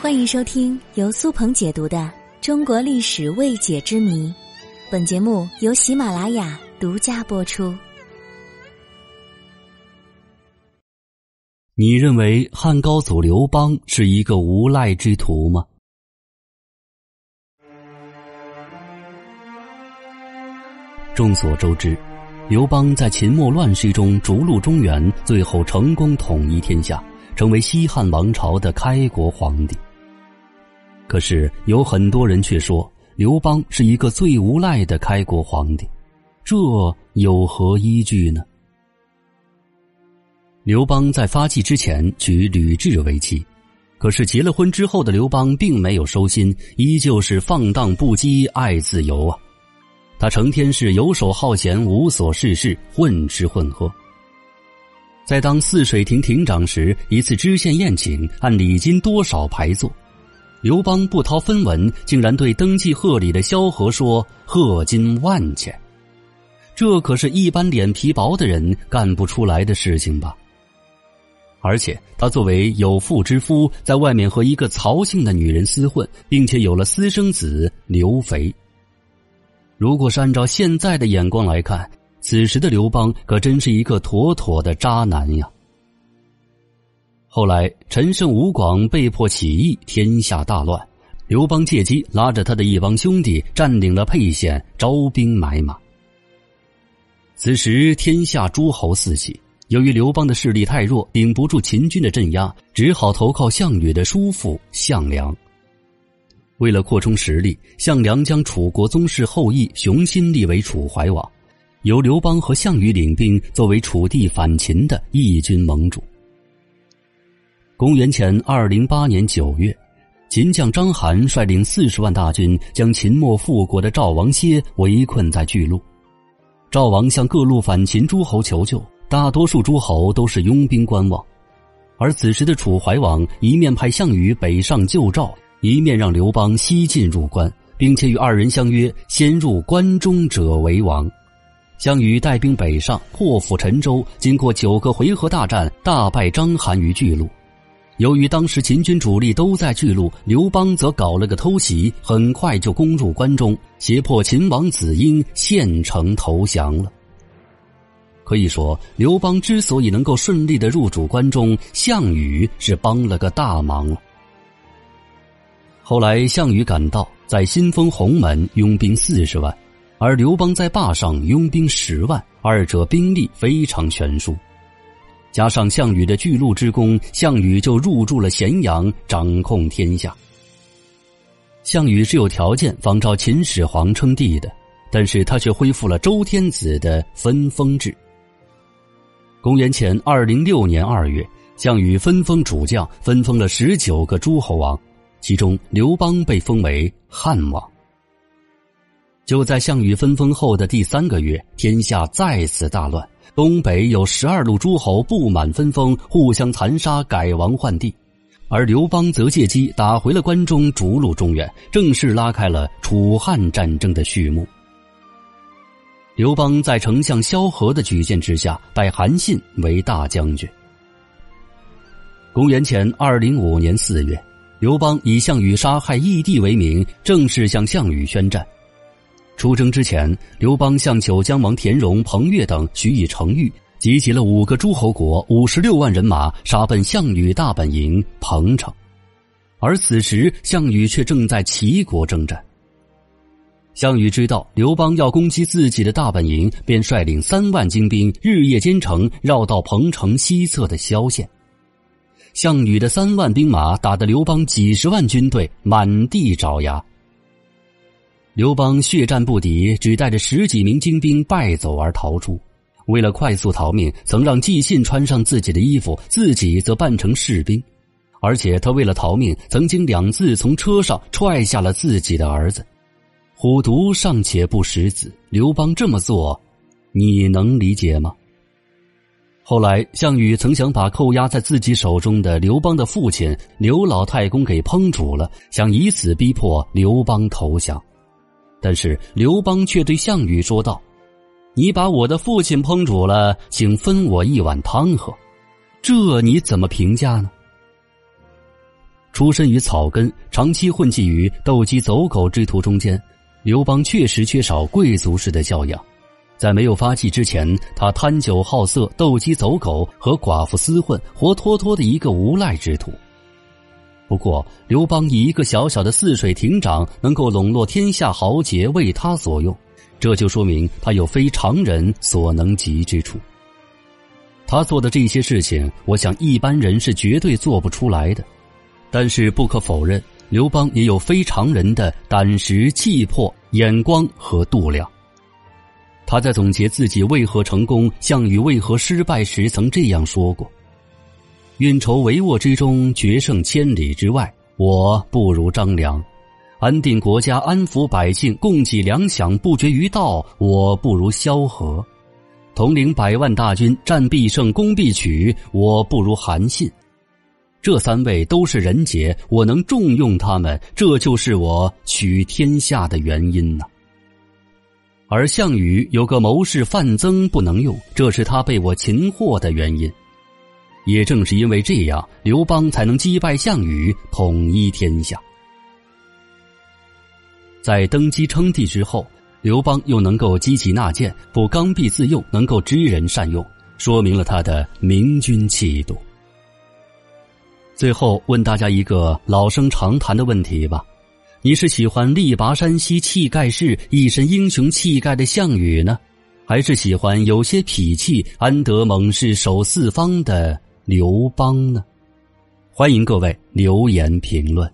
欢迎收听由苏鹏解读的《中国历史未解之谜》，本节目由喜马拉雅独家播出。你认为汉高祖刘邦是一个无赖之徒吗？众所周知，刘邦在秦末乱世中逐鹿中原，最后成功统一天下，成为西汉王朝的开国皇帝。可是有很多人却说刘邦是一个最无赖的开国皇帝，这有何依据呢？刘邦在发迹之前娶吕雉为妻，可是结了婚之后的刘邦并没有收心，依旧是放荡不羁，爱自由啊！他成天是游手好闲，无所事事，混吃混喝。在当泗水亭亭长时，一次知县宴请，按礼金多少排座。刘邦不掏分文，竟然对登记贺礼的萧何说：“贺金万钱。”这可是一般脸皮薄的人干不出来的事情吧？而且他作为有妇之夫，在外面和一个曹姓的女人厮混，并且有了私生子刘肥。如果是按照现在的眼光来看，此时的刘邦可真是一个妥妥的渣男呀！后来，陈胜吴广被迫起义，天下大乱。刘邦借机拉着他的一帮兄弟，占领了沛县，招兵买马。此时，天下诸侯四起，由于刘邦的势力太弱，顶不住秦军的镇压，只好投靠项羽的叔父项梁。为了扩充实力，项梁将楚国宗室后裔熊心立为楚怀王，由刘邦和项羽领兵，作为楚地反秦的义军盟主。公元前二零八年九月，秦将章邯率领四十万大军，将秦末复国的赵王歇围困在巨鹿。赵王向各路反秦诸侯求救，大多数诸侯都是拥兵观望。而此时的楚怀王一面派项羽北上救赵，一面让刘邦西进入关，并且与二人相约：先入关中者为王。项羽带兵北上，破釜沉舟，经过九个回合大战，大败章邯于巨鹿。由于当时秦军主力都在巨鹿，刘邦则搞了个偷袭，很快就攻入关中，胁迫秦王子婴献城投降了。可以说，刘邦之所以能够顺利的入主关中，项羽是帮了个大忙了。后来，项羽赶到，在新丰鸿门拥兵四十万，而刘邦在坝上拥兵十万，二者兵力非常悬殊。加上项羽的巨鹿之功，项羽就入驻了咸阳，掌控天下。项羽是有条件仿照秦始皇称帝的，但是他却恢复了周天子的分封制。公元前二零六年二月，项羽分封主将，分封了十九个诸侯王，其中刘邦被封为汉王。就在项羽分封后的第三个月，天下再次大乱。东北有十二路诸侯不满分封，互相残杀，改王换帝，而刘邦则借机打回了关中，逐鹿中原，正式拉开了楚汉战争的序幕。刘邦在丞相萧何的举荐之下，拜韩信为大将军。公元前二零五年四月，刘邦以项羽杀害义帝为名，正式向项羽宣战。出征之前，刘邦向九江王田荣、彭越等许以成谕，集结了五个诸侯国五十六万人马，杀奔项羽大本营彭城。而此时，项羽却正在齐国征战。项羽知道刘邦要攻击自己的大本营，便率领三万精兵日夜兼程，绕到彭城西侧的萧县。项羽的三万兵马打得刘邦几十万军队满地找牙。刘邦血战不敌，只带着十几名精兵败走而逃出。为了快速逃命，曾让纪信穿上自己的衣服，自己则扮成士兵。而且他为了逃命，曾经两次从车上踹下了自己的儿子。虎毒尚且不食子，刘邦这么做，你能理解吗？后来，项羽曾想把扣押在自己手中的刘邦的父亲刘老太公给烹煮了，想以此逼迫刘邦投降。但是刘邦却对项羽说道：“你把我的父亲烹煮了，请分我一碗汤喝，这你怎么评价呢？”出身于草根，长期混迹于斗鸡走狗之徒中间，刘邦确实缺少贵族式的教养。在没有发迹之前，他贪酒好色、斗鸡走狗，和寡妇厮混，活脱脱的一个无赖之徒。不过，刘邦以一个小小的泗水亭长，能够笼络天下豪杰为他所用，这就说明他有非常人所能及之处。他做的这些事情，我想一般人是绝对做不出来的。但是不可否认，刘邦也有非常人的胆识、气魄、眼光和度量。他在总结自己为何成功、项羽为何失败时，曾这样说过：“运筹帷幄之中，决胜千里之外，我不如张良；安定国家、安抚百姓、供给粮饷不绝于道，我不如萧何；统领百万大军，战必胜、攻必取，我不如韩信。这三位都是人杰，我能重用他们，这就是我取天下的原因呢。”而项羽有个谋士范增不能用，这是他被我擒获的原因。也正是因为这样，刘邦才能击败项羽，统一天下。在登基称帝之后，刘邦又能够积极纳谏，不刚愎自用，能够知人善用，说明了他的明君气度。最后问大家一个老生常谈的问题吧。你是喜欢力拔山兮气盖世、一身英雄气概的项羽呢，还是喜欢有些痞气、安得猛士守四方的刘邦呢？欢迎各位留言评论。